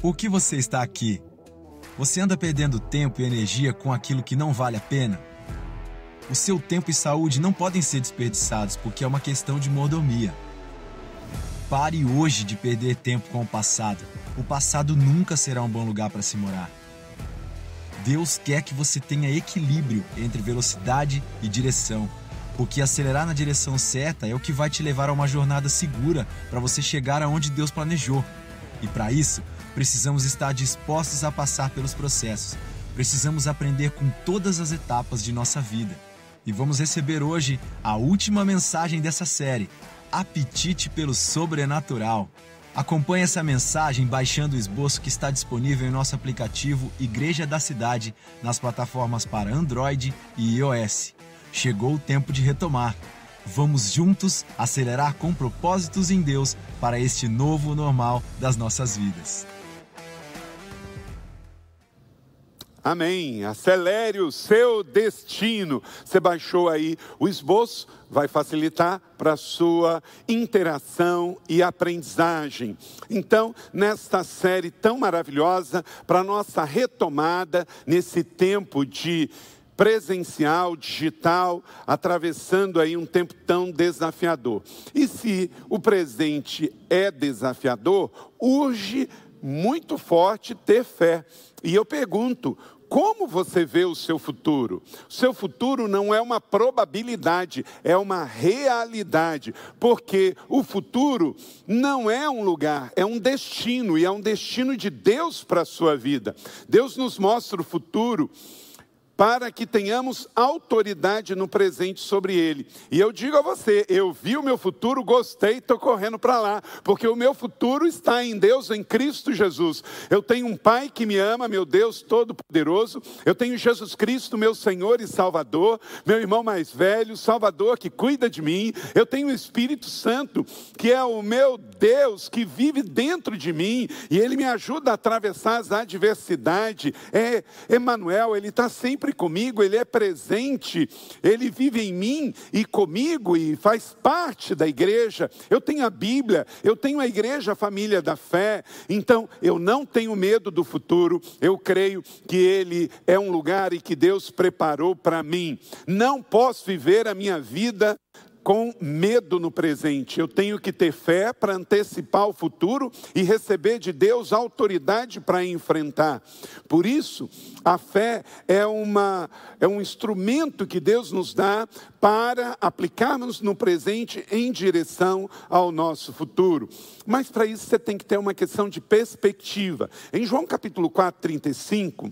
Por que você está aqui? Você anda perdendo tempo e energia com aquilo que não vale a pena? O seu tempo e saúde não podem ser desperdiçados porque é uma questão de mordomia. Pare hoje de perder tempo com o passado. O passado nunca será um bom lugar para se morar. Deus quer que você tenha equilíbrio entre velocidade e direção, porque acelerar na direção certa é o que vai te levar a uma jornada segura para você chegar aonde Deus planejou. E para isso, precisamos estar dispostos a passar pelos processos. Precisamos aprender com todas as etapas de nossa vida. E vamos receber hoje a última mensagem dessa série: Apetite pelo Sobrenatural. Acompanhe essa mensagem baixando o esboço que está disponível em nosso aplicativo Igreja da Cidade nas plataformas para Android e iOS. Chegou o tempo de retomar. Vamos juntos acelerar com propósitos em Deus para este novo normal das nossas vidas. Amém. Acelere o seu destino. Você baixou aí o esboço, vai facilitar para a sua interação e aprendizagem. Então, nesta série tão maravilhosa, para nossa retomada nesse tempo de presencial, digital, atravessando aí um tempo tão desafiador. E se o presente é desafiador, urge muito forte ter fé. E eu pergunto, como você vê o seu futuro? Seu futuro não é uma probabilidade, é uma realidade, porque o futuro não é um lugar, é um destino, e é um destino de Deus para a sua vida. Deus nos mostra o futuro para que tenhamos autoridade no presente sobre ele. E eu digo a você, eu vi o meu futuro, gostei, estou correndo para lá, porque o meu futuro está em Deus, em Cristo Jesus. Eu tenho um Pai que me ama, meu Deus Todo-Poderoso. Eu tenho Jesus Cristo, meu Senhor e Salvador, meu irmão mais velho, Salvador que cuida de mim. Eu tenho o Espírito Santo, que é o meu Deus, que vive dentro de mim, e ele me ajuda a atravessar as adversidades. É Emmanuel, ele está sempre sempre comigo, Ele é presente, Ele vive em mim e comigo e faz parte da igreja. Eu tenho a Bíblia, eu tenho a igreja, a família da fé. Então, eu não tenho medo do futuro, eu creio que Ele é um lugar e que Deus preparou para mim. Não posso viver a minha vida com medo no presente. Eu tenho que ter fé para antecipar o futuro e receber de Deus autoridade para enfrentar. Por isso, a fé é, uma, é um instrumento que Deus nos dá para aplicarmos no presente em direção ao nosso futuro. Mas para isso você tem que ter uma questão de perspectiva. Em João capítulo 4, 35.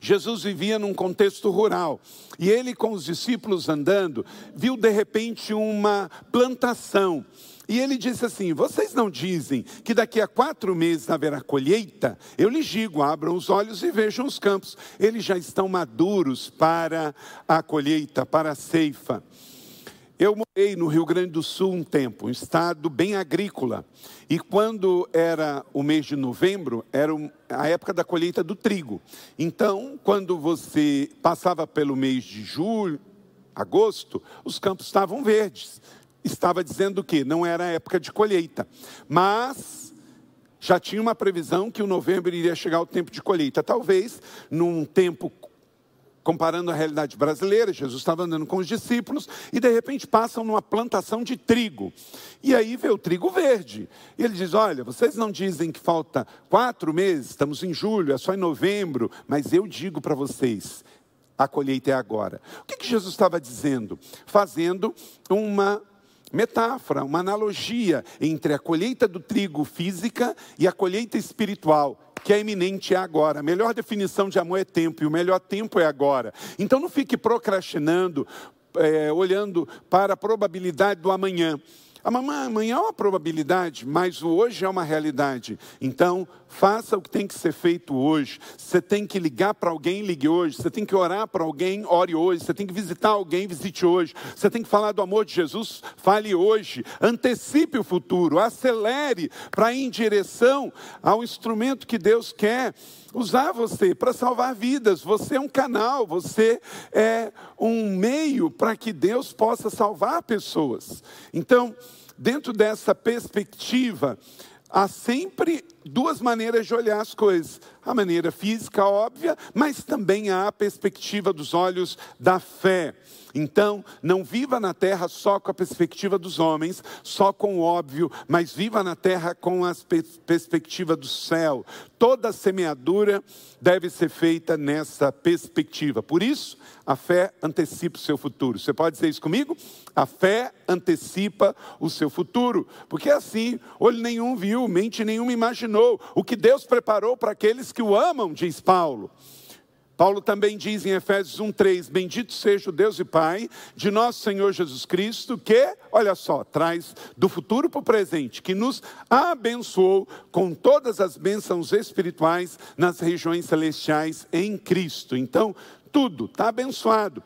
Jesus vivia num contexto rural e ele, com os discípulos andando, viu de repente uma plantação. E ele disse assim: Vocês não dizem que daqui a quatro meses haverá colheita? Eu lhes digo: abram os olhos e vejam os campos, eles já estão maduros para a colheita, para a ceifa. Eu morei no Rio Grande do Sul um tempo, um estado bem agrícola. E quando era o mês de novembro, era a época da colheita do trigo. Então, quando você passava pelo mês de julho, agosto, os campos estavam verdes. Estava dizendo que não era a época de colheita. Mas já tinha uma previsão que o novembro iria chegar o tempo de colheita. Talvez num tempo comparando a realidade brasileira, Jesus estava andando com os discípulos e de repente passam numa plantação de trigo. E aí vê o trigo verde. E ele diz: Olha, vocês não dizem que falta quatro meses, estamos em julho, é só em novembro, mas eu digo para vocês, a colheita é agora. O que, que Jesus estava dizendo? Fazendo uma metáfora, uma analogia entre a colheita do trigo física e a colheita espiritual que é iminente é agora. A melhor definição de amor é tempo, e o melhor tempo é agora. Então não fique procrastinando, é, olhando para a probabilidade do amanhã. Amanhã é uma probabilidade, mas o hoje é uma realidade. Então, faça o que tem que ser feito hoje. Você tem que ligar para alguém, ligue hoje. Você tem que orar para alguém, ore hoje. Você tem que visitar alguém, visite hoje. Você tem que falar do amor de Jesus, fale hoje. Antecipe o futuro, acelere para ir em direção ao instrumento que Deus quer usar você para salvar vidas. Você é um canal, você é um meio para que Deus possa salvar pessoas. Então, dentro dessa perspectiva, há sempre duas maneiras de olhar as coisas. A maneira física, óbvia, mas também há a perspectiva dos olhos da fé. Então, não viva na terra só com a perspectiva dos homens, só com o óbvio, mas viva na terra com a perspectiva do céu. Toda semeadura deve ser feita nessa perspectiva. Por isso, a fé antecipa o seu futuro. Você pode dizer isso comigo? A fé antecipa o seu futuro. Porque assim, olho nenhum viu, mente nenhuma imaginou o que Deus preparou para aqueles que o amam, diz Paulo. Paulo também diz em Efésios 1:3, bendito seja o Deus e Pai de nosso Senhor Jesus Cristo, que, olha só, traz do futuro para o presente, que nos abençoou com todas as bênçãos espirituais nas regiões celestiais em Cristo. Então, tudo está abençoado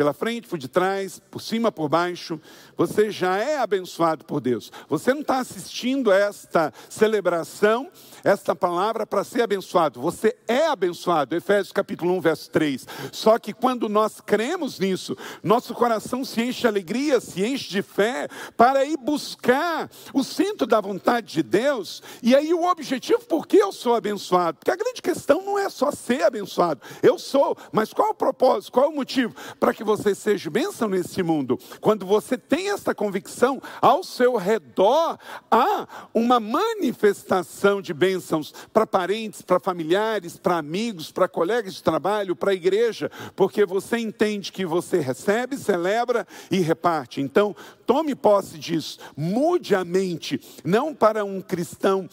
pela frente, por detrás, por cima, por baixo, você já é abençoado por Deus. Você não está assistindo a esta celebração, esta palavra para ser abençoado. Você é abençoado. Efésios capítulo 1, verso 3. Só que quando nós cremos nisso, nosso coração se enche de alegria, se enche de fé, para ir buscar o centro da vontade de Deus. E aí o objetivo, por que eu sou abençoado? Porque a grande questão não é só ser abençoado. Eu sou, mas qual o propósito, qual o motivo? Para que você seja bênção nesse mundo. Quando você tem essa convicção, ao seu redor há uma manifestação de bênçãos para parentes, para familiares, para amigos, para colegas de trabalho, para a igreja, porque você entende que você recebe, celebra e reparte. Então, tome posse disso, mude a mente, não para um cristão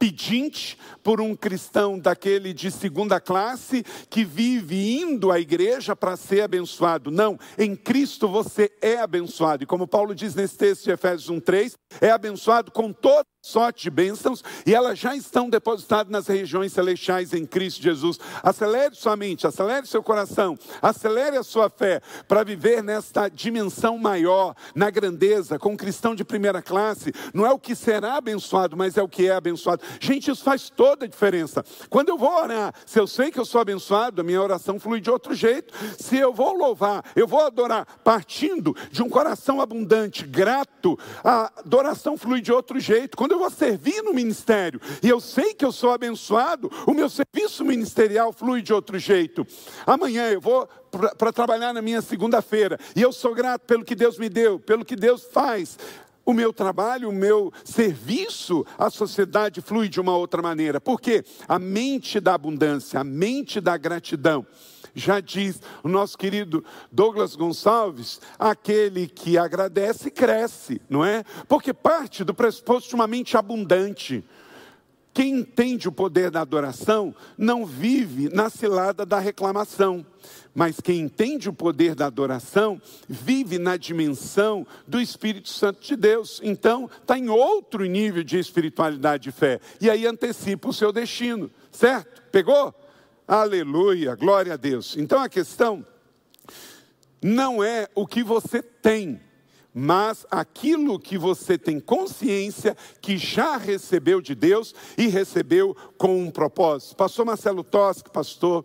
pedinte por um cristão daquele de segunda classe que vive indo à igreja para ser abençoado. Não, em Cristo você é abençoado. E como Paulo diz nesse texto de Efésios 1:3, é abençoado com toda sorte de bênçãos e elas já estão depositadas nas regiões celestiais em Cristo Jesus. Acelere sua mente, acelere seu coração, acelere a sua fé para viver nesta dimensão maior, na grandeza, com um cristão de primeira classe. Não é o que será abençoado, mas é o que é abençoado. Gente, isso faz toda a diferença. Quando eu vou orar, se eu sei que eu sou abençoado, a minha oração flui de outro jeito. Se eu vou louvar, eu vou adorar partindo de um coração abundante, grato, a adoração flui de outro jeito. Quando quando eu vou servir no ministério e eu sei que eu sou abençoado, o meu serviço ministerial flui de outro jeito. Amanhã eu vou para trabalhar na minha segunda-feira e eu sou grato pelo que Deus me deu, pelo que Deus faz o meu trabalho, o meu serviço à sociedade flui de uma outra maneira. Porque a mente da abundância, a mente da gratidão, já diz o nosso querido Douglas Gonçalves, aquele que agradece cresce, não é? Porque parte do pressuposto de uma mente abundante. Quem entende o poder da adoração não vive na cilada da reclamação, mas quem entende o poder da adoração vive na dimensão do Espírito Santo de Deus. Então, está em outro nível de espiritualidade e fé, e aí antecipa o seu destino, certo? Pegou? Aleluia, glória a Deus. Então a questão não é o que você tem, mas aquilo que você tem consciência que já recebeu de Deus e recebeu com um propósito. Pastor Marcelo Tosca, pastor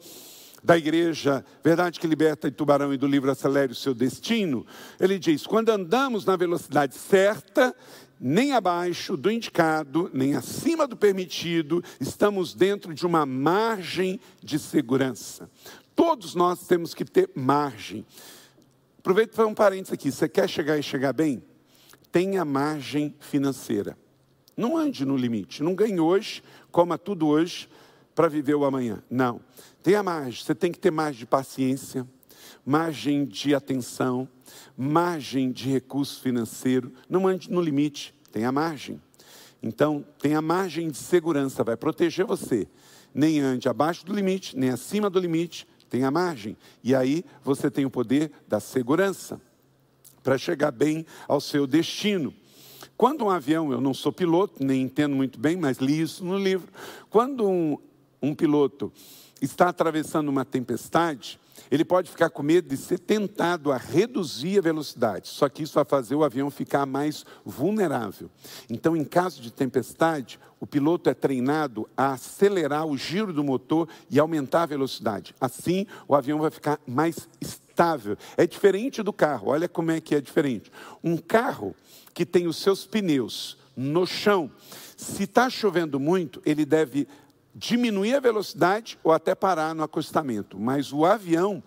da igreja Verdade que Liberta de Tubarão e do livro Acelere o Seu Destino, ele diz: quando andamos na velocidade certa, nem abaixo do indicado, nem acima do permitido, estamos dentro de uma margem de segurança. Todos nós temos que ter margem. Aproveito para um parênteses aqui. Você quer chegar e chegar bem? Tenha margem financeira. Não ande no limite. Não ganhe hoje, coma tudo hoje para viver o amanhã. Não. Tenha margem. Você tem que ter margem de paciência, margem de atenção, margem de recurso financeiro, não ande no limite, tenha margem. Então, tenha margem de segurança, vai proteger você. Nem ande abaixo do limite, nem acima do limite, tenha margem. E aí você tem o poder da segurança para chegar bem ao seu destino. Quando um avião, eu não sou piloto, nem entendo muito bem, mas li isso no livro. Quando um, um piloto está atravessando uma tempestade, ele pode ficar com medo de ser tentado a reduzir a velocidade, só que isso vai fazer o avião ficar mais vulnerável. Então, em caso de tempestade, o piloto é treinado a acelerar o giro do motor e aumentar a velocidade. Assim, o avião vai ficar mais estável. É diferente do carro, olha como é que é diferente. Um carro que tem os seus pneus no chão, se está chovendo muito, ele deve diminuir a velocidade ou até parar no acostamento. Mas o avião,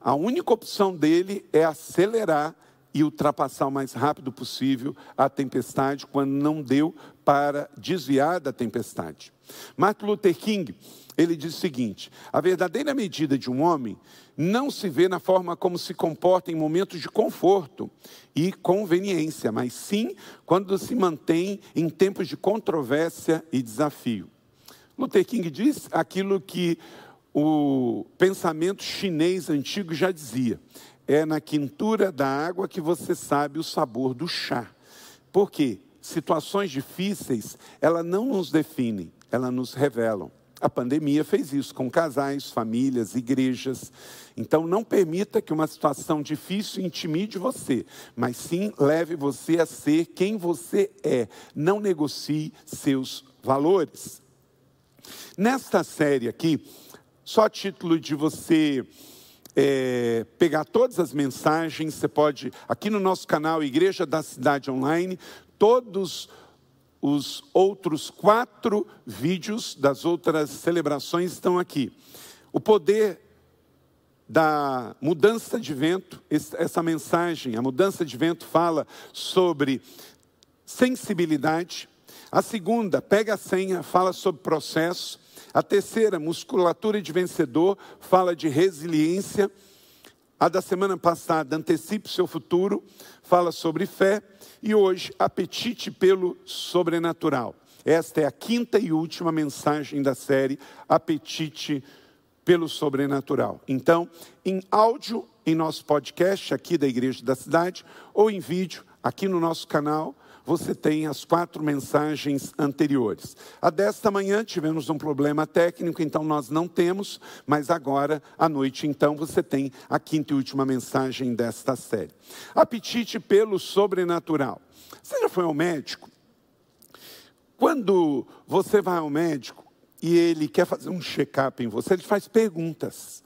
a única opção dele é acelerar e ultrapassar o mais rápido possível a tempestade quando não deu para desviar da tempestade. Martin Luther King, ele diz o seguinte: a verdadeira medida de um homem não se vê na forma como se comporta em momentos de conforto e conveniência, mas sim quando se mantém em tempos de controvérsia e desafio. Luther King diz aquilo que o pensamento chinês antigo já dizia: é na quintura da água que você sabe o sabor do chá. Por quê? Situações difíceis, elas não nos definem, elas nos revelam. A pandemia fez isso com casais, famílias, igrejas. Então, não permita que uma situação difícil intimide você, mas sim leve você a ser quem você é. Não negocie seus valores. Nesta série aqui, só a título de você é, pegar todas as mensagens, você pode, aqui no nosso canal Igreja da Cidade Online, todos os outros quatro vídeos das outras celebrações estão aqui. O poder da mudança de vento, essa mensagem, a mudança de vento fala sobre sensibilidade. A segunda, pega a senha, fala sobre processo. A terceira, musculatura de vencedor, fala de resiliência. A da semana passada, antecipe seu futuro, fala sobre fé. E hoje, apetite pelo sobrenatural. Esta é a quinta e última mensagem da série Apetite pelo Sobrenatural. Então, em áudio, em nosso podcast aqui da Igreja da Cidade, ou em vídeo, aqui no nosso canal, você tem as quatro mensagens anteriores. A desta manhã tivemos um problema técnico, então nós não temos, mas agora à noite, então, você tem a quinta e última mensagem desta série. Apetite pelo sobrenatural. Você já foi ao médico? Quando você vai ao médico e ele quer fazer um check-up em você, ele faz perguntas.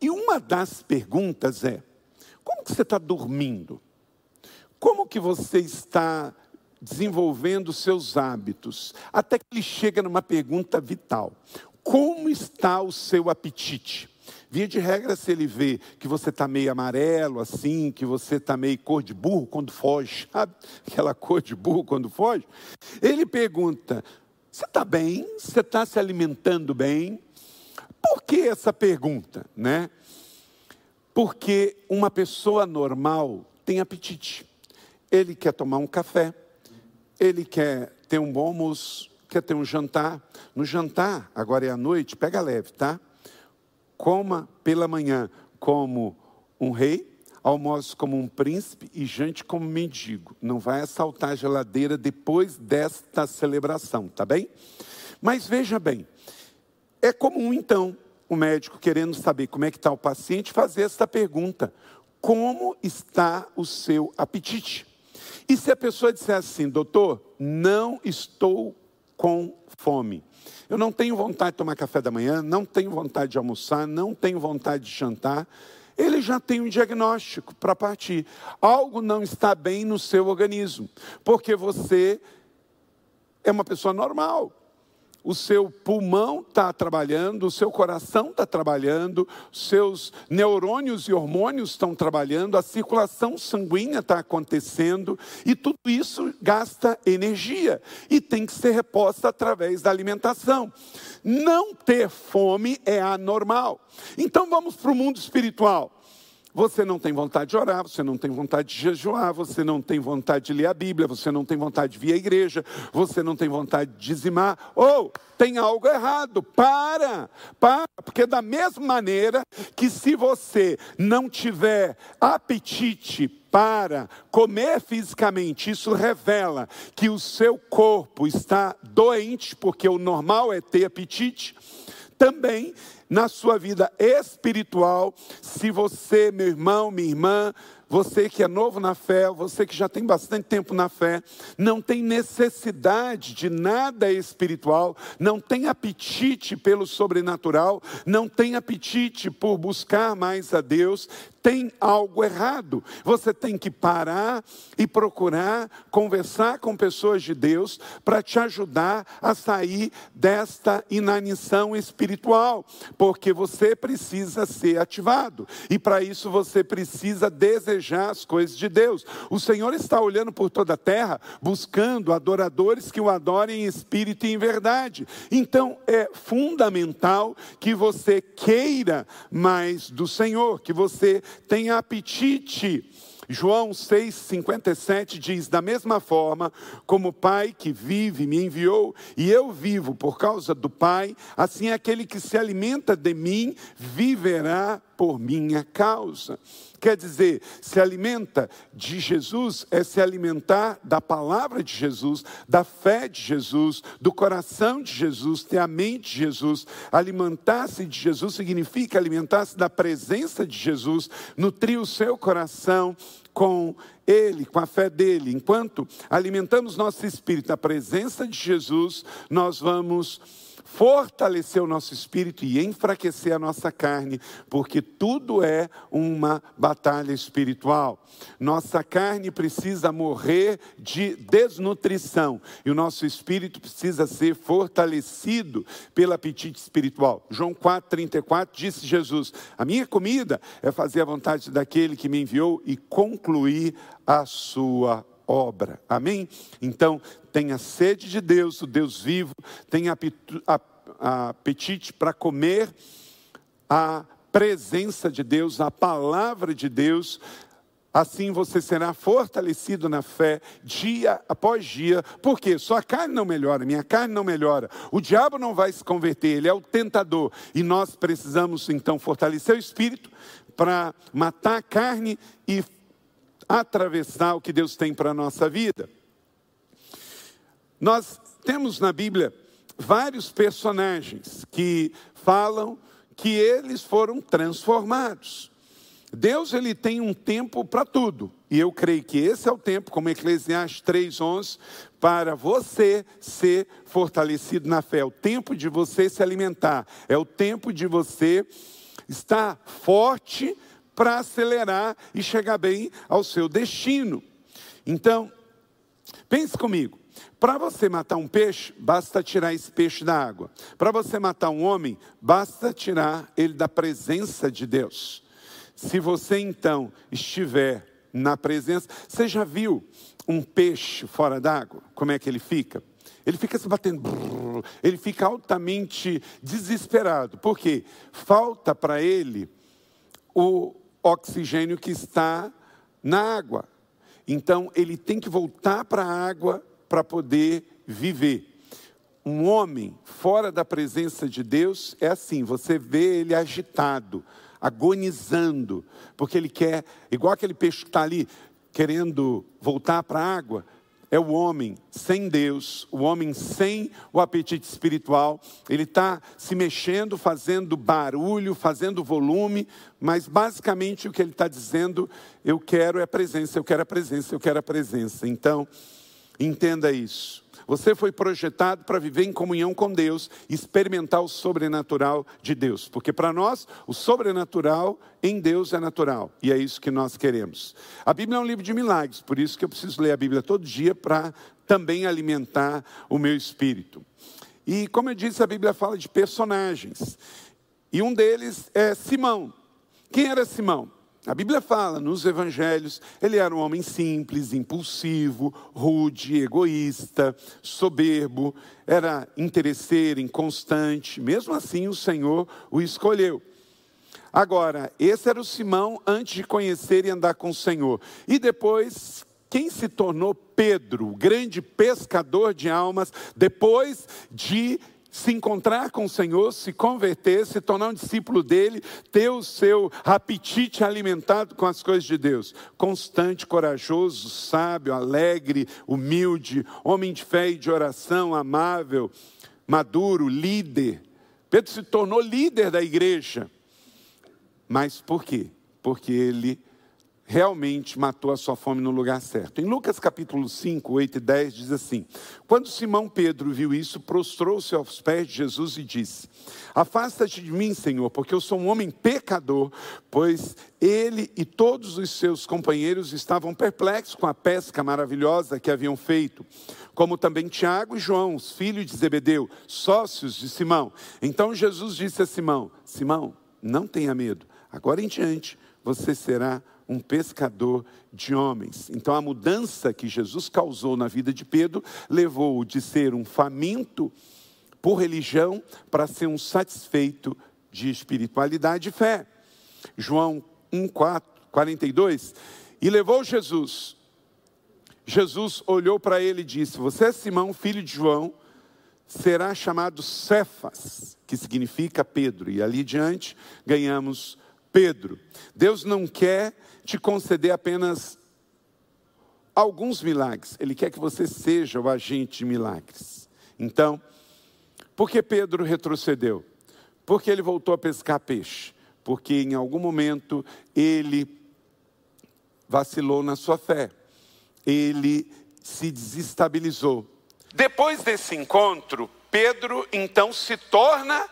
E uma das perguntas é: como que você está dormindo? Como que você está desenvolvendo seus hábitos? Até que ele chega numa pergunta vital: como está o seu apetite? Via de regra, se ele vê que você está meio amarelo, assim, que você está meio cor de burro quando foge, sabe? Aquela cor de burro quando foge. Ele pergunta: você está bem? Você está se alimentando bem? Por que essa pergunta, né? Porque uma pessoa normal tem apetite. Ele quer tomar um café, ele quer ter um bom almoço, quer ter um jantar. No jantar, agora é à noite, pega leve, tá? Coma pela manhã como um rei, almoço como um príncipe e jante como mendigo. Não vai assaltar a geladeira depois desta celebração, tá bem? Mas veja bem, é comum então o médico querendo saber como é que está o paciente fazer esta pergunta: como está o seu apetite? E se a pessoa disser assim, doutor, não estou com fome. Eu não tenho vontade de tomar café da manhã, não tenho vontade de almoçar, não tenho vontade de jantar. Ele já tem um diagnóstico para partir. Algo não está bem no seu organismo, porque você é uma pessoa normal o seu pulmão está trabalhando, o seu coração está trabalhando, seus neurônios e hormônios estão trabalhando, a circulação sanguínea está acontecendo e tudo isso gasta energia e tem que ser reposta através da alimentação. Não ter fome é anormal. Então vamos para o mundo espiritual. Você não tem vontade de orar, você não tem vontade de jejuar, você não tem vontade de ler a Bíblia, você não tem vontade de vir à igreja, você não tem vontade de dizimar, ou tem algo errado. Para, para, porque da mesma maneira que se você não tiver apetite para comer fisicamente, isso revela que o seu corpo está doente, porque o normal é ter apetite, também na sua vida espiritual, se você, meu irmão, minha irmã, você que é novo na fé, você que já tem bastante tempo na fé, não tem necessidade de nada espiritual, não tem apetite pelo sobrenatural, não tem apetite por buscar mais a Deus, tem algo errado. Você tem que parar e procurar conversar com pessoas de Deus para te ajudar a sair desta inanição espiritual, porque você precisa ser ativado e para isso você precisa desejar as coisas de Deus. O Senhor está olhando por toda a terra, buscando adoradores que o adorem em espírito e em verdade. Então é fundamental que você queira mais do Senhor, que você tenha apetite. João 6,57 diz: Da mesma forma como o Pai que vive me enviou, e eu vivo por causa do Pai, assim aquele que se alimenta de mim viverá por minha causa. Quer dizer, se alimenta de Jesus é se alimentar da palavra de Jesus, da fé de Jesus, do coração de Jesus, ter a mente de Jesus. Alimentar-se de Jesus significa alimentar-se da presença de Jesus, nutrir o seu coração com ele, com a fé dele. Enquanto alimentamos nosso espírito da presença de Jesus, nós vamos fortalecer o nosso espírito e enfraquecer a nossa carne, porque tudo é uma batalha espiritual. Nossa carne precisa morrer de desnutrição e o nosso espírito precisa ser fortalecido pelo apetite espiritual. João 4:34 disse Jesus: "A minha comida é fazer a vontade daquele que me enviou e concluir a sua obra. Amém? Então, tenha sede de Deus, o Deus vivo, tenha apetite para comer a presença de Deus, a palavra de Deus. Assim você será fortalecido na fé dia após dia, porque sua carne não melhora, minha carne não melhora, o diabo não vai se converter, ele é o tentador, e nós precisamos então fortalecer o espírito para matar a carne e atravessar o que Deus tem para a nossa vida. Nós temos na Bíblia vários personagens que falam que eles foram transformados. Deus ele tem um tempo para tudo. E eu creio que esse é o tempo, como Eclesiastes 3:11, para você ser fortalecido na fé, é o tempo de você se alimentar, é o tempo de você estar forte para acelerar e chegar bem ao seu destino. Então, pense comigo. Para você matar um peixe, basta tirar esse peixe da água. Para você matar um homem, basta tirar ele da presença de Deus. Se você então estiver na presença, você já viu um peixe fora d'água? Como é que ele fica? Ele fica se batendo, ele fica altamente desesperado, porque falta para ele o oxigênio que está na água. Então, ele tem que voltar para a água para poder viver. Um homem fora da presença de Deus é assim: você vê ele agitado, agonizando, porque ele quer, igual aquele peixe que está ali querendo voltar para a água, é o homem sem Deus, o homem sem o apetite espiritual. Ele está se mexendo, fazendo barulho, fazendo volume, mas basicamente o que ele está dizendo, eu quero é a presença, eu quero a presença, eu quero a presença. Então, entenda isso. Você foi projetado para viver em comunhão com Deus, experimentar o sobrenatural de Deus, porque para nós o sobrenatural em Deus é natural e é isso que nós queremos. A Bíblia é um livro de milagres, por isso que eu preciso ler a Bíblia todo dia para também alimentar o meu espírito. E como eu disse, a Bíblia fala de personagens, e um deles é Simão. Quem era Simão? A Bíblia fala nos evangelhos, ele era um homem simples, impulsivo, rude, egoísta, soberbo, era interesseiro, inconstante. Mesmo assim, o Senhor o escolheu. Agora, esse era o Simão antes de conhecer e andar com o Senhor. E depois, quem se tornou Pedro, o grande pescador de almas, depois de se encontrar com o Senhor, se converter, se tornar um discípulo dele, ter o seu apetite alimentado com as coisas de Deus. Constante, corajoso, sábio, alegre, humilde, homem de fé e de oração, amável, maduro, líder, Pedro se tornou líder da igreja. Mas por quê? Porque ele realmente matou a sua fome no lugar certo. Em Lucas capítulo 5, 8 e 10 diz assim: Quando Simão Pedro viu isso, prostrou-se aos pés de Jesus e disse: Afasta-te de mim, Senhor, porque eu sou um homem pecador, pois ele e todos os seus companheiros estavam perplexos com a pesca maravilhosa que haviam feito, como também Tiago e João, os filhos de Zebedeu, sócios de Simão. Então Jesus disse a Simão: Simão, não tenha medo, agora em diante você será um pescador de homens. Então a mudança que Jesus causou na vida de Pedro levou-o de ser um faminto por religião para ser um satisfeito de espiritualidade e fé. João 1, 4, 42. E levou Jesus. Jesus olhou para ele e disse: Você é Simão, filho de João, será chamado Cefas, que significa Pedro. E ali diante ganhamos Pedro. Deus não quer te conceder apenas alguns milagres, Ele quer que você seja o agente de milagres. Então, por que Pedro retrocedeu? Porque ele voltou a pescar peixe. Porque em algum momento ele vacilou na sua fé. Ele se desestabilizou. Depois desse encontro, Pedro então se torna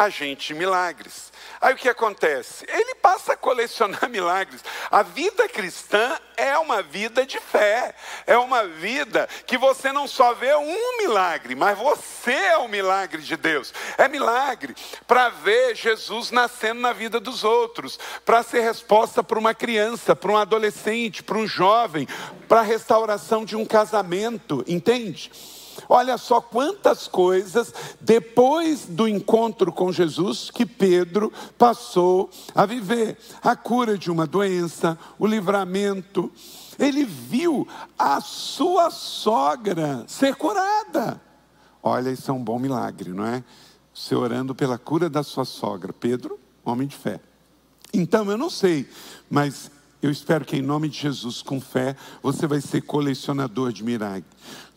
agente milagres. Aí o que acontece? Ele passa a colecionar milagres. A vida cristã é uma vida de fé, é uma vida que você não só vê um milagre, mas você é o milagre de Deus. É milagre para ver Jesus nascendo na vida dos outros, para ser resposta para uma criança, para um adolescente, para um jovem, para a restauração de um casamento, entende? Olha só quantas coisas, depois do encontro com Jesus, que Pedro passou a viver: a cura de uma doença, o livramento. Ele viu a sua sogra ser curada. Olha, isso é um bom milagre, não é? Você orando pela cura da sua sogra. Pedro, homem de fé. Então, eu não sei, mas eu espero que em nome de Jesus, com fé, você vai ser colecionador de milagres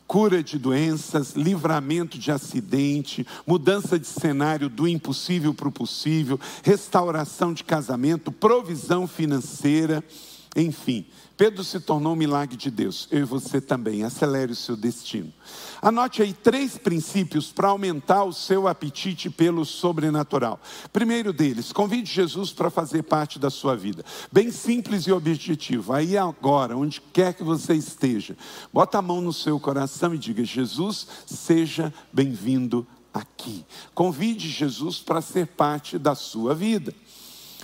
cura de doenças, livramento de acidente, mudança de cenário do impossível para o possível, restauração de casamento, provisão financeira, enfim. Pedro se tornou um milagre de Deus. Eu e você também. Acelere o seu destino. Anote aí três princípios para aumentar o seu apetite pelo sobrenatural. Primeiro deles, convide Jesus para fazer parte da sua vida. Bem simples e objetivo. Aí agora, onde quer que você esteja, bota a mão no seu coração e diga: Jesus, seja bem-vindo aqui. Convide Jesus para ser parte da sua vida.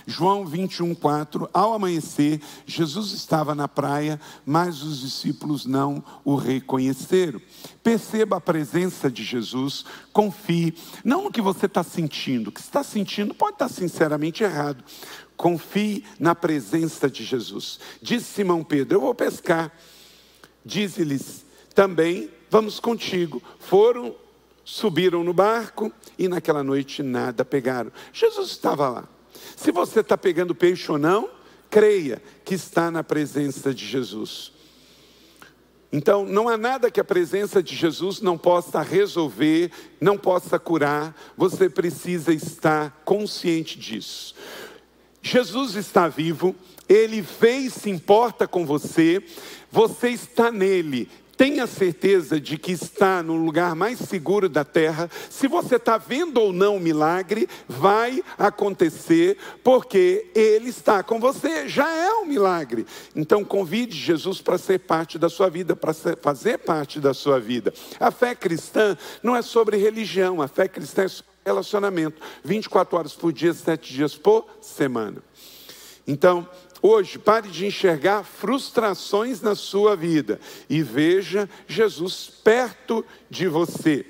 João 21, 4. Ao amanhecer, Jesus estava na praia, mas os discípulos não o reconheceram. Perceba a presença de Jesus, confie, não no que você está sentindo, o que está sentindo pode estar sinceramente errado. Confie na presença de Jesus. Disse Simão Pedro: Eu vou pescar. Diz-lhes também: Vamos contigo. Foram, subiram no barco e naquela noite nada pegaram. Jesus estava lá. Se você está pegando peixe ou não, creia que está na presença de Jesus. Então, não há nada que a presença de Jesus não possa resolver, não possa curar, você precisa estar consciente disso. Jesus está vivo, ele fez, se importa com você, você está nele, Tenha certeza de que está no lugar mais seguro da terra. Se você está vendo ou não o milagre, vai acontecer, porque Ele está com você. Já é um milagre. Então, convide Jesus para ser parte da sua vida, para fazer parte da sua vida. A fé cristã não é sobre religião, a fé cristã é sobre relacionamento. 24 horas por dia, 7 dias por semana. Então, Hoje, pare de enxergar frustrações na sua vida e veja Jesus perto de você.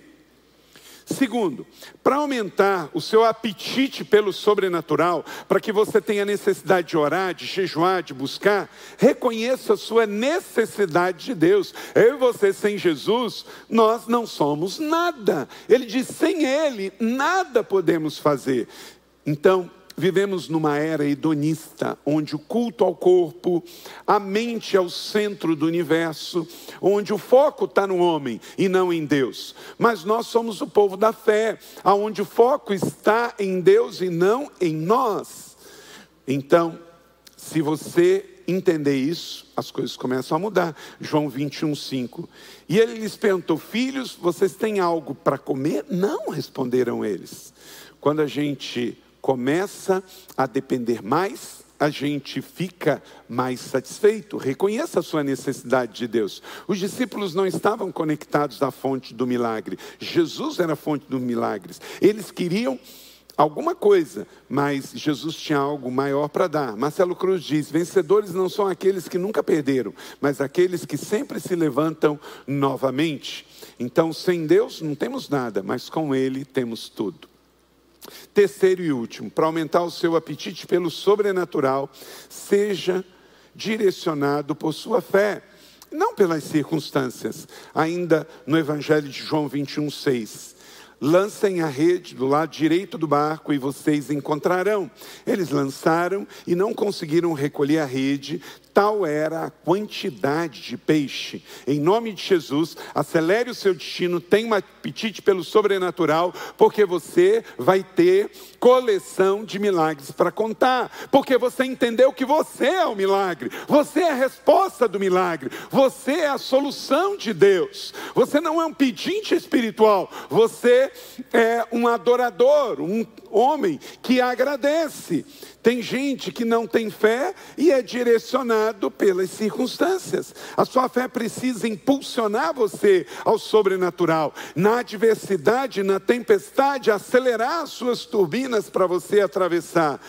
Segundo, para aumentar o seu apetite pelo sobrenatural, para que você tenha necessidade de orar, de jejuar, de buscar, reconheça a sua necessidade de Deus. Eu e você sem Jesus, nós não somos nada. Ele diz: sem Ele, nada podemos fazer. Então, vivemos numa era hedonista, onde o culto ao corpo, a mente é o centro do universo, onde o foco está no homem e não em Deus. Mas nós somos o povo da fé, aonde o foco está em Deus e não em nós. Então, se você entender isso, as coisas começam a mudar. João 21, 5. E ele lhes perguntou: Filhos, vocês têm algo para comer? Não, responderam eles. Quando a gente começa a depender mais, a gente fica mais satisfeito. Reconheça a sua necessidade de Deus. Os discípulos não estavam conectados à fonte do milagre. Jesus era a fonte dos milagres. Eles queriam alguma coisa, mas Jesus tinha algo maior para dar. Marcelo Cruz diz: vencedores não são aqueles que nunca perderam, mas aqueles que sempre se levantam novamente. Então, sem Deus não temos nada, mas com Ele temos tudo. Terceiro e último, para aumentar o seu apetite pelo sobrenatural, seja direcionado por sua fé, não pelas circunstâncias. Ainda no Evangelho de João 21, 6. Lancem a rede do lado direito do barco e vocês encontrarão. Eles lançaram e não conseguiram recolher a rede, tal era a quantidade de peixe. Em nome de Jesus, acelere o seu destino, tenha um apetite pelo sobrenatural, porque você vai ter coleção de milagres para contar. Porque você entendeu que você é o milagre, você é a resposta do milagre, você é a solução de Deus. Você não é um pedinte espiritual, você é um adorador, um homem que agradece. Tem gente que não tem fé e é direcionado pelas circunstâncias. A sua fé precisa impulsionar você ao sobrenatural. Na adversidade, na tempestade, acelerar as suas turbinas para você atravessar.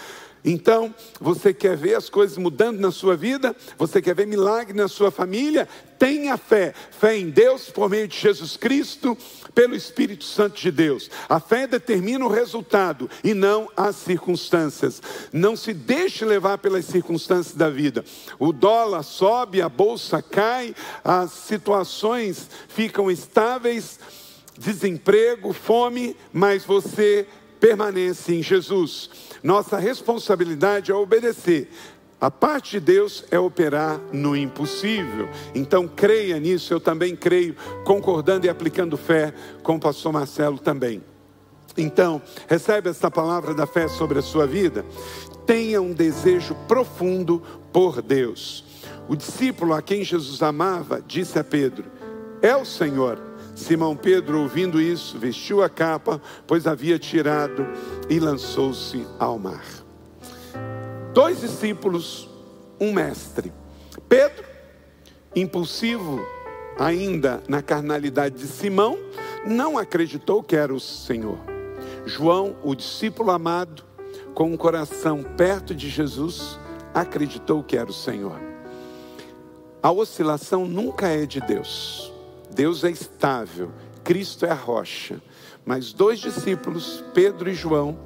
Então, você quer ver as coisas mudando na sua vida? Você quer ver milagre na sua família? Tenha fé. Fé em Deus por meio de Jesus Cristo, pelo Espírito Santo de Deus. A fé determina o resultado e não as circunstâncias. Não se deixe levar pelas circunstâncias da vida. O dólar sobe, a bolsa cai, as situações ficam estáveis, desemprego, fome, mas você permanece em Jesus. Nossa responsabilidade é obedecer. A parte de Deus é operar no impossível. Então creia nisso, eu também creio, concordando e aplicando fé com o pastor Marcelo também. Então, recebe essa palavra da fé sobre a sua vida. Tenha um desejo profundo por Deus. O discípulo a quem Jesus amava disse a Pedro: É o Senhor. Simão Pedro, ouvindo isso, vestiu a capa, pois havia tirado, e lançou-se ao mar. Dois discípulos, um mestre. Pedro, impulsivo ainda na carnalidade de Simão, não acreditou que era o Senhor. João, o discípulo amado, com o coração perto de Jesus, acreditou que era o Senhor. A oscilação nunca é de Deus. Deus é estável, Cristo é a rocha. Mas dois discípulos, Pedro e João,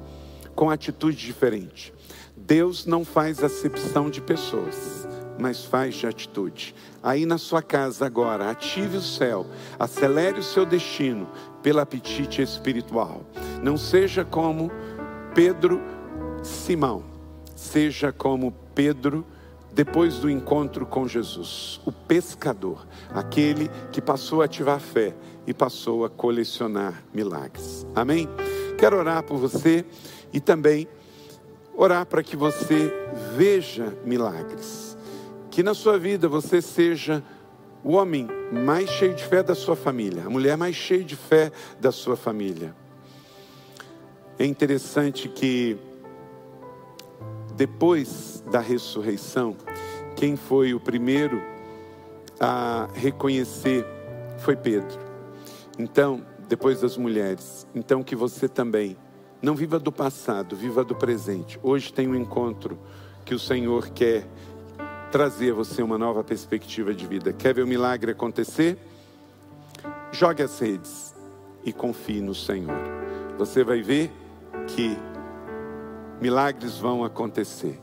com atitude diferente. Deus não faz acepção de pessoas, mas faz de atitude. Aí na sua casa agora, ative o céu, acelere o seu destino pelo apetite espiritual. Não seja como Pedro Simão, seja como Pedro depois do encontro com Jesus, o pescador, aquele que passou a ativar a fé e passou a colecionar milagres. Amém? Quero orar por você e também orar para que você veja milagres. Que na sua vida você seja o homem mais cheio de fé da sua família, a mulher mais cheia de fé da sua família. É interessante que depois da ressurreição, quem foi o primeiro a reconhecer foi Pedro. Então, depois das mulheres, então que você também não viva do passado, viva do presente. Hoje tem um encontro que o Senhor quer trazer a você uma nova perspectiva de vida. Quer ver o milagre acontecer? Jogue as redes e confie no Senhor. Você vai ver que milagres vão acontecer.